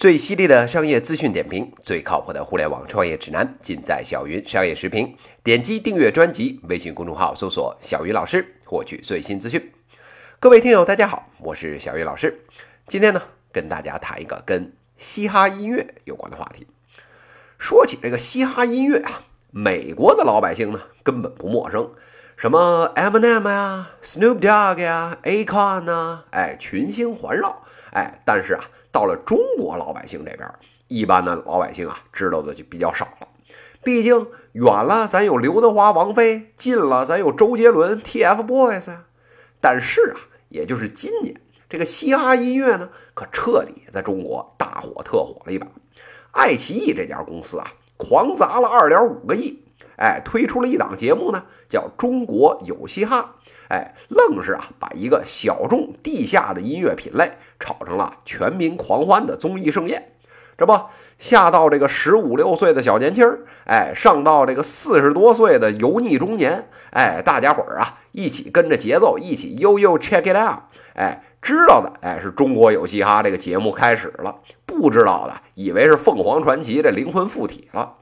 最犀利的商业资讯点评，最靠谱的互联网创业指南，尽在小云商业时评。点击订阅专辑，微信公众号搜索“小云老师”，获取最新资讯。各位听友，大家好，我是小云老师。今天呢，跟大家谈一个跟嘻哈音乐有关的话题。说起这个嘻哈音乐啊，美国的老百姓呢根本不陌生，什么 Eminem 呀、Snoop Dogg 呀、Akon 呐，哎，群星环绕。哎，但是啊，到了中国老百姓这边，一般的老百姓啊，知道的就比较少了。毕竟远了，咱有刘德华、王菲；近了，咱有周杰伦、TFBOYS 呀。但是啊，也就是今年，这个嘻哈音乐呢，可彻底在中国大火特火了一把。爱奇艺这家公司啊，狂砸了二点五个亿，哎，推出了一档节目呢，叫《中国有嘻哈》。哎，愣是啊，把一个小众地下的音乐品类炒成了全民狂欢的综艺盛宴。这不，下到这个十五六岁的小年轻儿，哎，上到这个四十多岁的油腻中年，哎，大家伙儿啊，一起跟着节奏，一起悠悠 check it out。哎，知道的，哎，是中国有嘻哈这个节目开始了；不知道的，以为是凤凰传奇这灵魂附体了。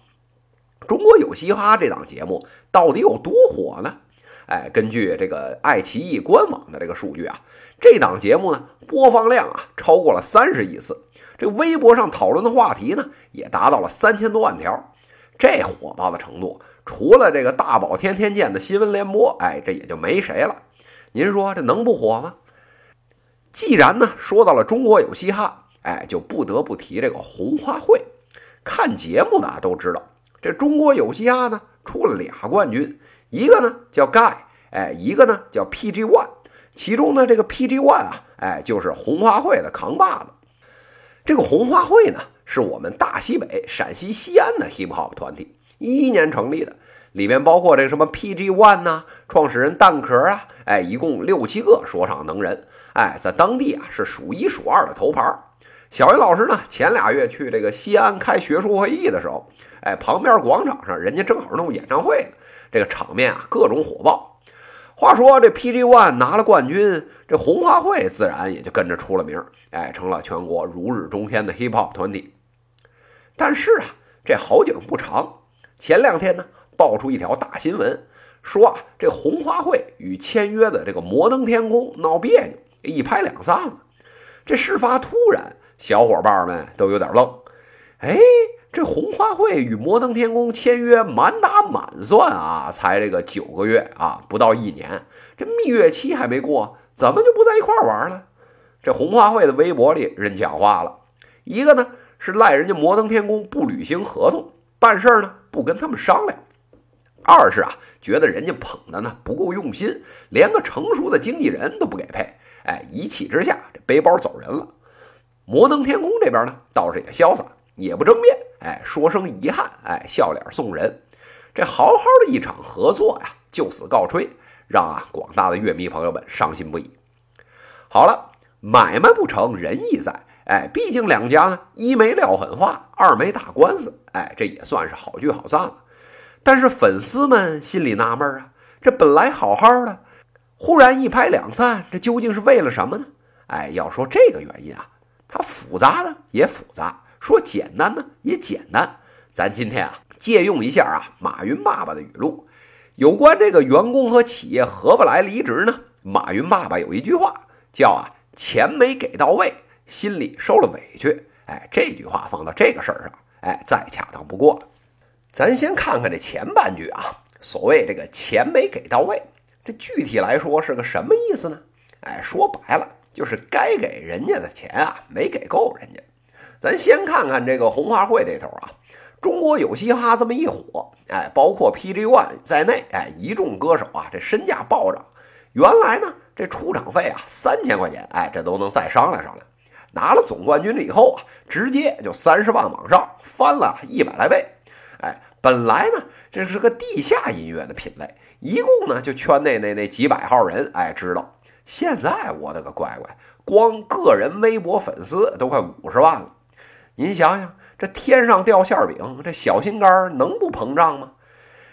中国有嘻哈这档节目到底有多火呢？哎，根据这个爱奇艺官网的这个数据啊，这档节目呢播放量啊超过了三十亿次，这微博上讨论的话题呢也达到了三千多万条，这火爆的程度，除了这个大宝天天见的新闻联播，哎，这也就没谁了。您说这能不火吗？既然呢说到了中国有嘻哈，哎，就不得不提这个红花会。看节目的都知道，这中国有嘻哈呢出了俩冠军。一个呢叫 Guy，哎，一个呢叫 PG One，其中呢这个 PG One 啊，哎，就是红花会的扛把子。这个红花会呢，是我们大西北陕西西安的 Hip Hop 团体，一一年成立的，里面包括这个什么 PG One 呐，创始人蛋壳啊，哎，一共六七个说唱能人，哎，在当地啊是数一数二的头牌。小云老师呢，前俩月去这个西安开学术会议的时候，哎，旁边广场上人家正好弄演唱会呢。这个场面啊，各种火爆。话说这 PG One 拿了冠军，这红花会自然也就跟着出了名，哎，成了全国如日中天的 Hip Hop 团体。但是啊，这好景不长，前两天呢，爆出一条大新闻，说啊，这红花会与签约的这个摩登天空闹别扭，一拍两散了。这事发突然，小伙伴们都有点愣，哎。这红花会与摩登天空签约，满打满算啊，才这个九个月啊，不到一年，这蜜月期还没过，怎么就不在一块玩了？这红花会的微博里人讲话了，一个呢是赖人家摩登天空不履行合同，办事呢不跟他们商量；二是啊觉得人家捧的呢不够用心，连个成熟的经纪人都不给配，哎，一气之下这背包走人了。摩登天空这边呢倒是也潇洒，也不争辩。哎，说声遗憾，哎，笑脸送人。这好好的一场合作呀，就此告吹，让啊广大的乐迷朋友们伤心不已。好了，买卖不成仁义在，哎，毕竟两家呢，一没撂狠话，二没打官司，哎，这也算是好聚好散了。但是粉丝们心里纳闷啊，这本来好好的，忽然一拍两散，这究竟是为了什么呢？哎，要说这个原因啊，它复杂呢，也复杂。说简单呢也简单，咱今天啊借用一下啊马云爸爸的语录，有关这个员工和企业合不来离职呢，马云爸爸有一句话叫啊钱没给到位，心里受了委屈。哎，这句话放到这个事儿上，哎再恰当不过了。咱先看看这前半句啊，所谓这个钱没给到位，这具体来说是个什么意思呢？哎，说白了就是该给人家的钱啊没给够人家。咱先看看这个红花会这头啊，中国有嘻哈这么一火，哎，包括 PG One 在内，哎，一众歌手啊，这身价暴涨。原来呢，这出场费啊三千块钱，哎，这都能再商量商量。拿了总冠军了以后啊，直接就三十万往上翻了一百来倍。哎，本来呢这是个地下音乐的品类，一共呢就圈内那那几百号人哎知道。现在我的个乖乖，光个人微博粉丝都快五十万了。您想想，这天上掉馅饼，这小心肝能不膨胀吗？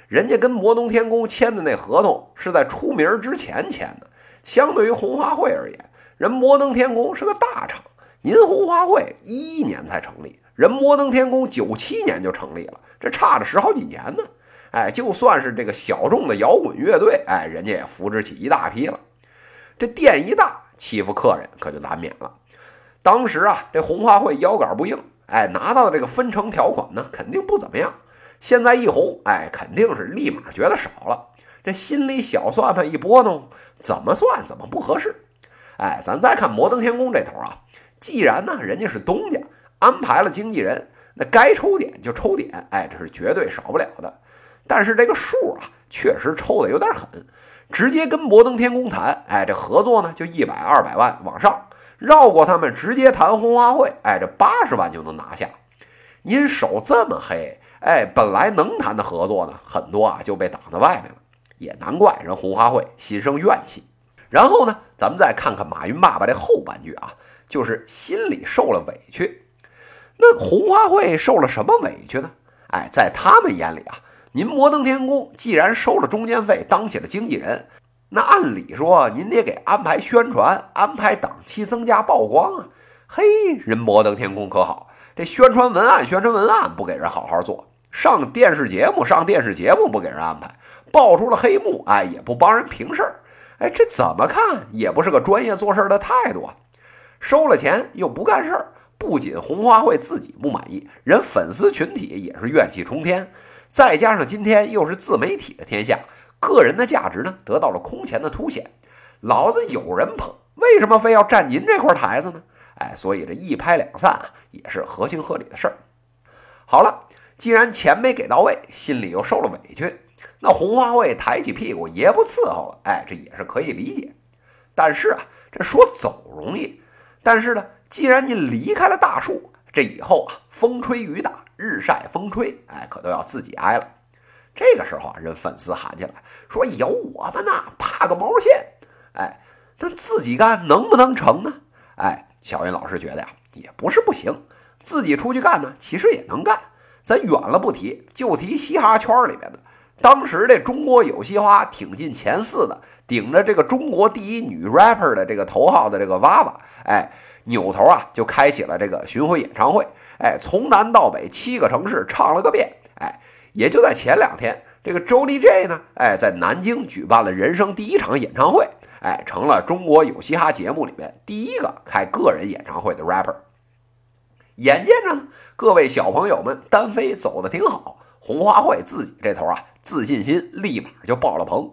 人家跟摩登天空签的那合同是在出名之前签的，相对于红花会而言，人摩登天空是个大厂，您红花会一一年才成立，人摩登天宫九七年就成立了，这差着十好几年呢。哎，就算是这个小众的摇滚乐队，哎，人家也扶植起一大批了。这店一大，欺负客人可就难免了。当时啊，这红花会腰杆不硬，哎，拿到这个分成条款呢，肯定不怎么样。现在一红，哎，肯定是立马觉得少了，这心里小算盘一拨弄，怎么算怎么不合适。哎，咱再看摩登天宫这头啊，既然呢人家是东家，安排了经纪人，那该抽点就抽点，哎，这是绝对少不了的。但是这个数啊，确实抽的有点狠，直接跟摩登天空谈，哎，这合作呢就一百二百万往上，绕过他们直接谈红花会，哎，这八十万就能拿下。您手这么黑，哎，本来能谈的合作呢，很多啊就被挡在外面了，也难怪人红花会心生怨气。然后呢，咱们再看看马云爸爸这后半句啊，就是心里受了委屈。那红花会受了什么委屈呢？哎，在他们眼里啊。您摩登天宫既然收了中间费，当起了经纪人，那按理说您得给安排宣传，安排档期，增加曝光啊。嘿，人摩登天宫可好，这宣传文案、宣传文案不给人好好做，上电视节目、上电视节目不给人安排，爆出了黑幕，哎，也不帮人平事儿，哎，这怎么看也不是个专业做事的态度啊。收了钱又不干事儿，不仅红花会自己不满意，人粉丝群体也是怨气冲天。再加上今天又是自媒体的天下，个人的价值呢得到了空前的凸显。老子有人捧，为什么非要占您这块台子呢？哎，所以这一拍两散啊，也是合情合理的事儿。好了，既然钱没给到位，心里又受了委屈，那红花会抬起屁股爷不伺候了，哎，这也是可以理解。但是啊，这说走容易，但是呢，既然您离开了大树。这以后啊，风吹雨打，日晒风吹，哎，可都要自己挨了。这个时候啊，人粉丝喊起来说：“有我们呢，怕个毛线！”哎，但自己干能不能成呢？哎，小云老师觉得呀，也不是不行，自己出去干呢，其实也能干。咱远了不提，就提嘻哈圈里面的，当时这中国有嘻哈挺进前四的，顶着这个中国第一女 rapper 的这个头号的这个娃娃，哎。扭头啊，就开启了这个巡回演唱会，哎，从南到北七个城市唱了个遍，哎，也就在前两天，这个周立 J 呢，哎，在南京举办了人生第一场演唱会，哎，成了中国有嘻哈节目里面第一个开个人演唱会的 rapper。眼见着，各位小朋友们单飞走的挺好，红花会自己这头啊，自信心立马就爆了棚。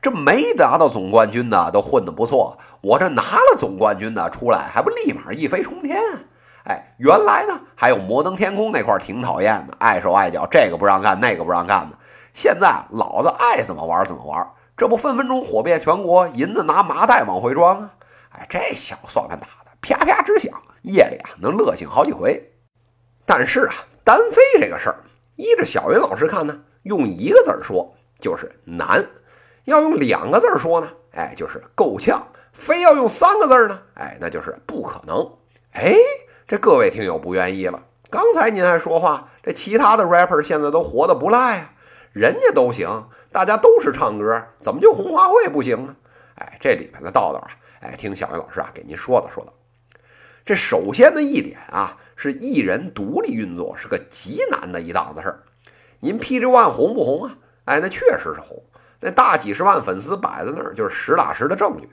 这没拿到总冠军的都混得不错，我这拿了总冠军的出来还不立马一飞冲天啊？哎，原来呢还有摩登天空那块挺讨厌的，碍手碍脚，这个不让干，那个不让干的。现在老子爱怎么玩怎么玩，这不分分钟火遍全国，银子拿麻袋往回装啊！哎，这小算盘打的啪啪直响，夜里啊能乐醒好几回。但是啊，单飞这个事儿，依着小云老师看呢，用一个字儿说就是难。要用两个字说呢，哎，就是够呛；非要用三个字呢，哎，那就是不可能。哎，这各位听友不愿意了。刚才您还说话，这其他的 rapper 现在都活得不赖啊，人家都行，大家都是唱歌，怎么就红花会不行呢？哎，这里边的道道啊，哎，听小云老师啊给您说道说道。这首先的一点啊，是艺人独立运作是个极难的一档子事儿。您 PG One 红不红啊？哎，那确实是红。那大几十万粉丝摆在那儿，就是实打实的证据。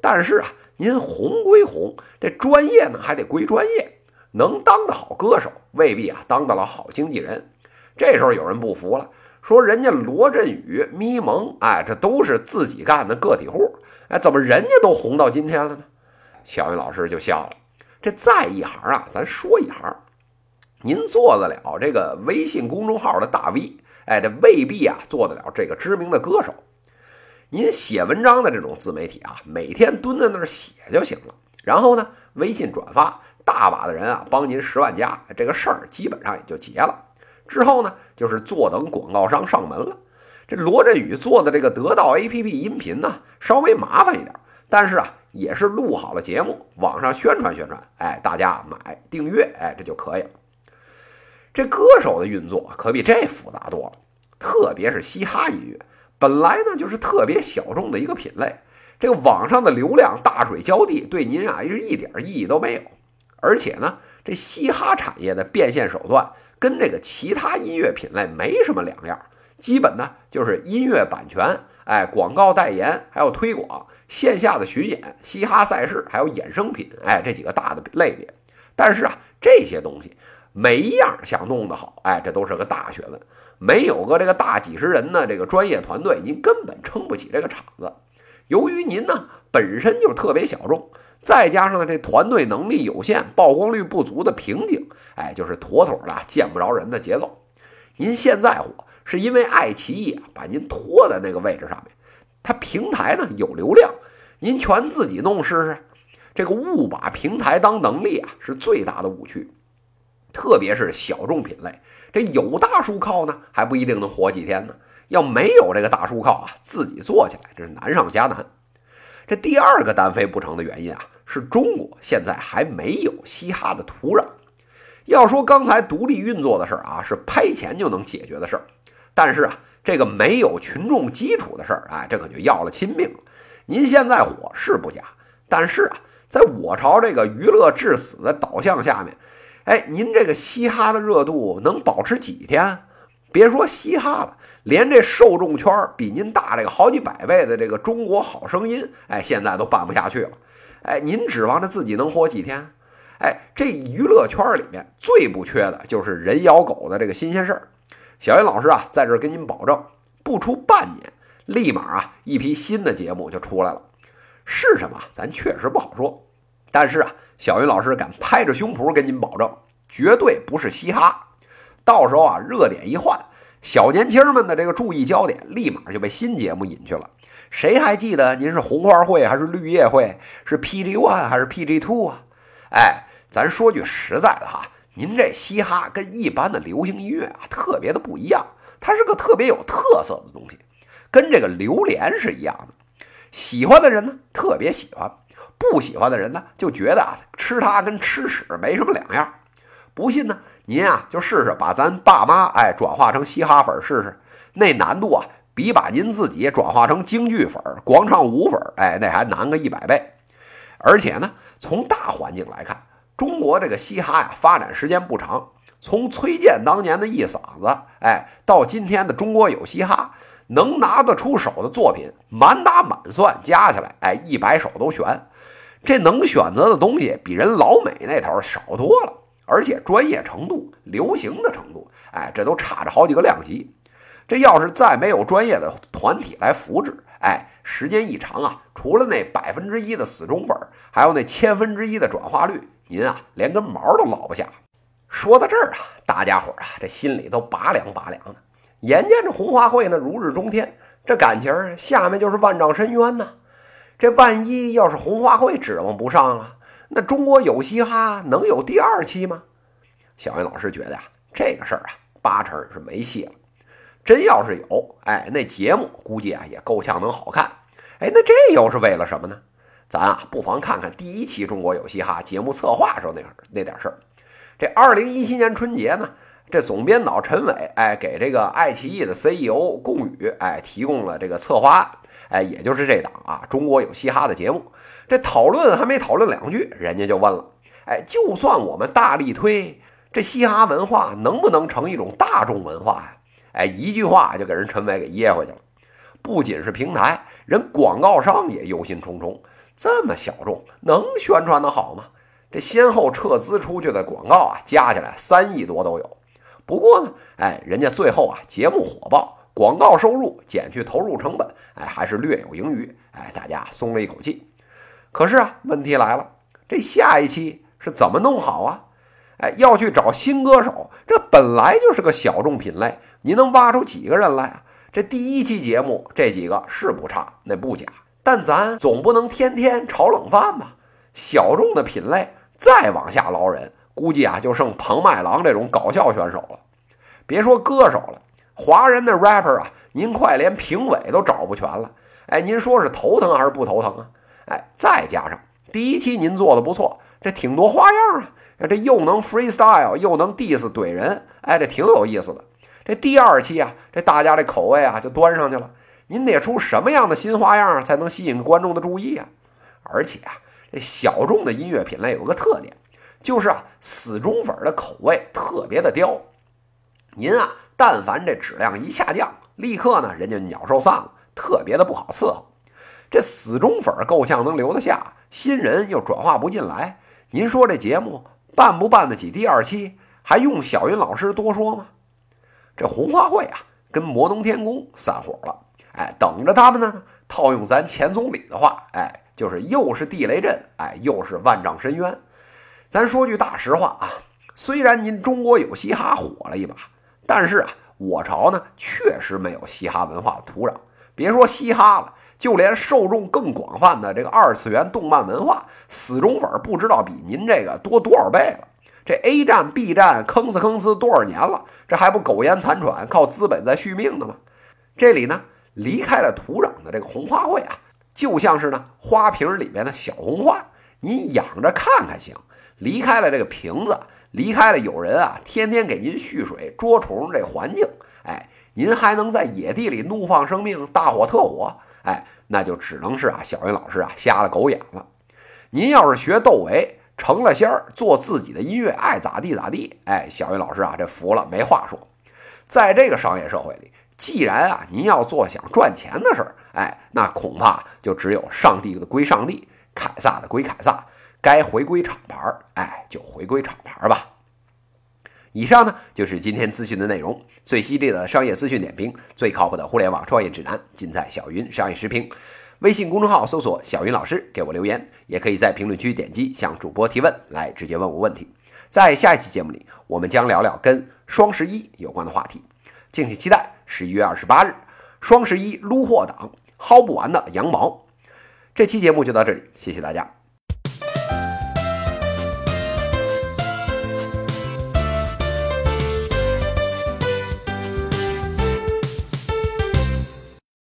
但是啊，您红归红，这专业呢还得归专业。能当得好歌手，未必啊当得了好经纪人。这时候有人不服了，说人家罗振宇、咪蒙，哎，这都是自己干的个体户，哎，怎么人家都红到今天了呢？小云老师就笑了。这再一行啊，咱说一行，您做得了这个微信公众号的大 V。哎，这未必啊做得了这个知名的歌手。您写文章的这种自媒体啊，每天蹲在那儿写就行了。然后呢，微信转发，大把的人啊帮您十万加，这个事儿基本上也就结了。之后呢，就是坐等广告商上门了。这罗振宇做的这个得到 APP 音频呢，稍微麻烦一点，但是啊，也是录好了节目，网上宣传宣传。哎，大家买订阅，哎，这就可以了。这歌手的运作可比这复杂多了，特别是嘻哈音乐，本来呢就是特别小众的一个品类，这个网上的流量大水浇地，对您啊是一点意义都没有。而且呢，这嘻哈产业的变现手段跟这个其他音乐品类没什么两样，基本呢就是音乐版权，哎，广告代言，还有推广，线下的巡演，嘻哈赛事，还有衍生品，哎，这几个大的类别。但是啊，这些东西每一样想弄得好，哎，这都是个大学问。没有个这个大几十人的这个专业团队，您根本撑不起这个场子。由于您呢本身就特别小众。再加上这团队能力有限、曝光率不足的瓶颈，哎，就是妥妥的见不着人的节奏。您现在火，是因为爱奇艺啊把您拖在那个位置上面，它平台呢有流量，您全自己弄试试。这个误把平台当能力啊，是最大的误区。特别是小众品类，这有大叔靠呢，还不一定能活几天呢。要没有这个大叔靠啊，自己做起来这是难上加难。这第二个单飞不成的原因啊，是中国现在还没有嘻哈的土壤。要说刚才独立运作的事儿啊，是拍钱就能解决的事儿，但是啊，这个没有群众基础的事儿，哎，这可就要了亲命了。您现在火是不假，但是啊，在我朝这个娱乐至死的导向下面，哎，您这个嘻哈的热度能保持几天？别说嘻哈了。连这受众圈比您大这个好几百倍的这个《中国好声音》，哎，现在都办不下去了。哎，您指望着自己能活几天？哎，这娱乐圈里面最不缺的就是人咬狗的这个新鲜事儿。小云老师啊，在这儿跟您保证，不出半年，立马啊一批新的节目就出来了。是什么？咱确实不好说。但是啊，小云老师敢拍着胸脯跟您保证，绝对不是嘻哈。到时候啊，热点一换。小年轻们的这个注意焦点立马就被新节目引去了。谁还记得您是红花会还是绿叶会？是 PG One 还是 PG Two 啊？哎，咱说句实在的哈，您这嘻哈跟一般的流行音乐啊特别的不一样，它是个特别有特色的东西，跟这个榴莲是一样的。喜欢的人呢特别喜欢，不喜欢的人呢就觉得啊吃它跟吃屎没什么两样。不信呢？您啊，就试试把咱爸妈哎转化成嘻哈粉试试，那难度啊，比把您自己转化成京剧粉、广场舞粉哎，那还难个一百倍。而且呢，从大环境来看，中国这个嘻哈呀发展时间不长，从崔健当年的一嗓子哎，到今天的中国有嘻哈，能拿得出手的作品满打满算加起来哎一百首都悬，这能选择的东西比人老美那头少多了。而且专业程度、流行的程度，哎，这都差着好几个量级。这要是再没有专业的团体来扶持，哎，时间一长啊，除了那百分之一的死忠粉，还有那千分之一的转化率，您啊，连根毛都捞不下。说到这儿啊，大家伙啊，这心里都拔凉拔凉的。眼见着红花会呢如日中天，这感情下面就是万丈深渊呐。这万一要是红花会指望不上了？那中国有嘻哈能有第二期吗？小云老师觉得呀，这个事儿啊，八成是没戏了。真要是有，哎，那节目估计啊也够呛能好看。哎，那这又是为了什么呢？咱啊不妨看看第一期《中国有嘻哈》节目策划时候那那点事儿。这二零一七年春节呢，这总编导陈伟哎给这个爱奇艺的 CEO 龚宇哎提供了这个策划案，哎，也就是这档啊《中国有嘻哈》的节目。这讨论还没讨论两句，人家就问了：“哎，就算我们大力推这嘻哈文化，能不能成一种大众文化呀？”哎，一句话就给人陈伟给噎回去了。不仅是平台，人广告商也忧心忡忡：这么小众，能宣传的好吗？这先后撤资出去的广告啊，加起来三亿多都有。不过呢，哎，人家最后啊，节目火爆，广告收入减去投入成本，哎，还是略有盈余。哎，大家松了一口气。可是啊，问题来了，这下一期是怎么弄好啊？哎，要去找新歌手，这本来就是个小众品类，你能挖出几个人来啊？这第一期节目这几个是不差，那不假，但咱总不能天天炒冷饭吧？小众的品类再往下捞人，估计啊就剩彭麦郎这种搞笑选手了。别说歌手了，华人的 rapper 啊，您快连评委都找不全了。哎，您说是头疼还是不头疼啊？哎，再加上第一期您做的不错，这挺多花样啊！这又能 freestyle，又能 diss 怼人，哎，这挺有意思的。这第二期啊，这大家这口味啊就端上去了。您得出什么样的新花样才能吸引观众的注意啊？而且啊，这小众的音乐品类有个特点，就是啊，死忠粉的口味特别的刁。您啊，但凡这质量一下降，立刻呢，人家鸟兽散了，特别的不好伺候。这死忠粉够呛能留得下，新人又转化不进来。您说这节目办不办得起第二期？还用小云老师多说吗？这红花会啊，跟摩登天宫散伙了。哎，等着他们呢。套用咱前总理的话，哎，就是又是地雷阵，哎，又是万丈深渊。咱说句大实话啊，虽然您中国有嘻哈火了一把，但是啊，我朝呢确实没有嘻哈文化的土壤。别说嘻哈了，就连受众更广泛的这个二次元动漫文化，死忠粉不知道比您这个多多少倍了。这 A 站、B 站坑死坑死多少年了，这还不苟延残喘，靠资本在续命呢吗？这里呢？离开了土壤的这个红花会啊，就像是呢花瓶里面的小红花，您养着看看行。离开了这个瓶子，离开了有人啊天天给您蓄水捉虫这环境，哎，您还能在野地里怒放生命，大火特火，哎，那就只能是啊小云老师啊瞎了狗眼了。您要是学窦唯成了仙儿，做自己的音乐，爱咋地咋地，哎，小云老师啊这服了，没话说。在这个商业社会里。既然啊，您要做想赚钱的事儿，哎，那恐怕就只有上帝的归上帝，凯撒的归凯撒，该回归厂牌儿，哎，就回归厂牌儿吧。以上呢就是今天资讯的内容，最犀利的商业资讯点评，最靠谱的互联网创业指南，尽在小云商业时评。微信公众号搜索“小云老师”，给我留言，也可以在评论区点击向主播提问，来直接问我问题。在下一期节目里，我们将聊聊跟双十一有关的话题。敬请期待十一月二十八日双十一撸货党薅不完的羊毛。这期节目就到这里，谢谢大家。